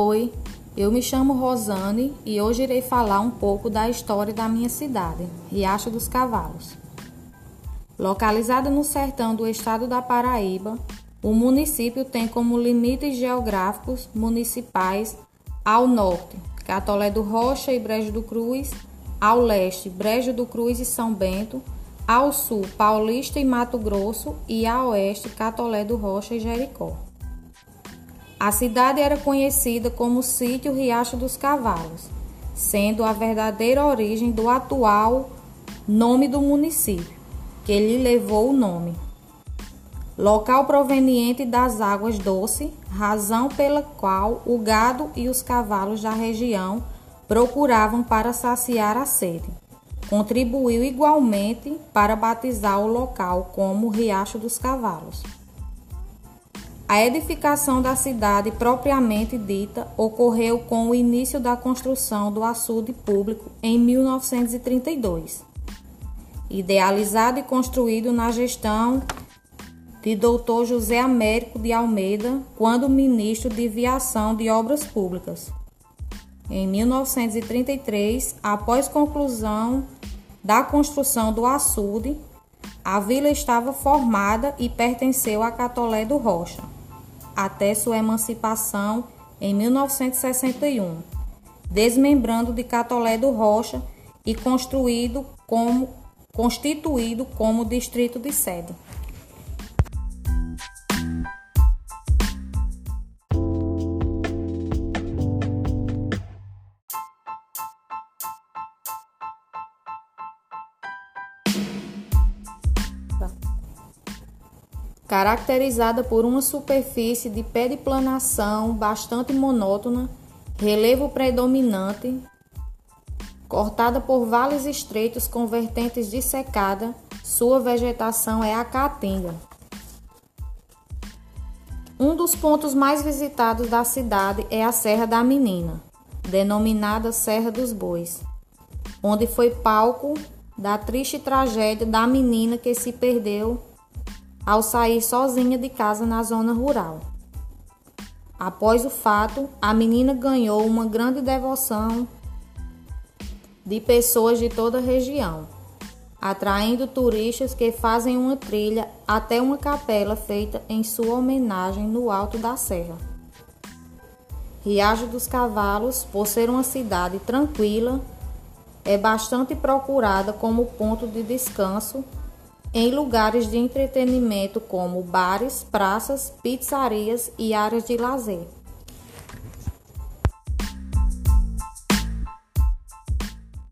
Oi, eu me chamo Rosane e hoje irei falar um pouco da história da minha cidade, Riacho dos Cavalos. Localizada no sertão do estado da Paraíba, o município tem como limites geográficos municipais ao norte, Catolé do Rocha e Brejo do Cruz, ao leste, Brejo do Cruz e São Bento, ao sul, Paulista e Mato Grosso e a oeste, Catolé do Rocha e Jericó. A cidade era conhecida como Sítio Riacho dos Cavalos, sendo a verdadeira origem do atual nome do município, que lhe levou o nome. Local proveniente das águas doces, razão pela qual o gado e os cavalos da região procuravam para saciar a sede. Contribuiu igualmente para batizar o local como Riacho dos Cavalos. A edificação da cidade propriamente dita ocorreu com o início da construção do açude público em 1932. Idealizado e construído na gestão de Dr. José Américo de Almeida, quando ministro de Viação de Obras Públicas. Em 1933, após conclusão da construção do açude, a vila estava formada e pertenceu a Catolé do Rocha até sua emancipação em 1961, desmembrando de Catolé do Rocha e construído como, constituído como distrito de sede. Caracterizada por uma superfície de periplanação bastante monótona, relevo predominante, cortada por vales estreitos com vertentes dissecada, sua vegetação é a caatinga. Um dos pontos mais visitados da cidade é a Serra da Menina, denominada Serra dos Bois, onde foi palco da triste tragédia da menina que se perdeu ao sair sozinha de casa na zona rural. Após o fato, a menina ganhou uma grande devoção de pessoas de toda a região, atraindo turistas que fazem uma trilha até uma capela feita em sua homenagem no alto da serra. Riacho dos Cavalos, por ser uma cidade tranquila, é bastante procurada como ponto de descanso em lugares de entretenimento como bares, praças, pizzarias e áreas de lazer.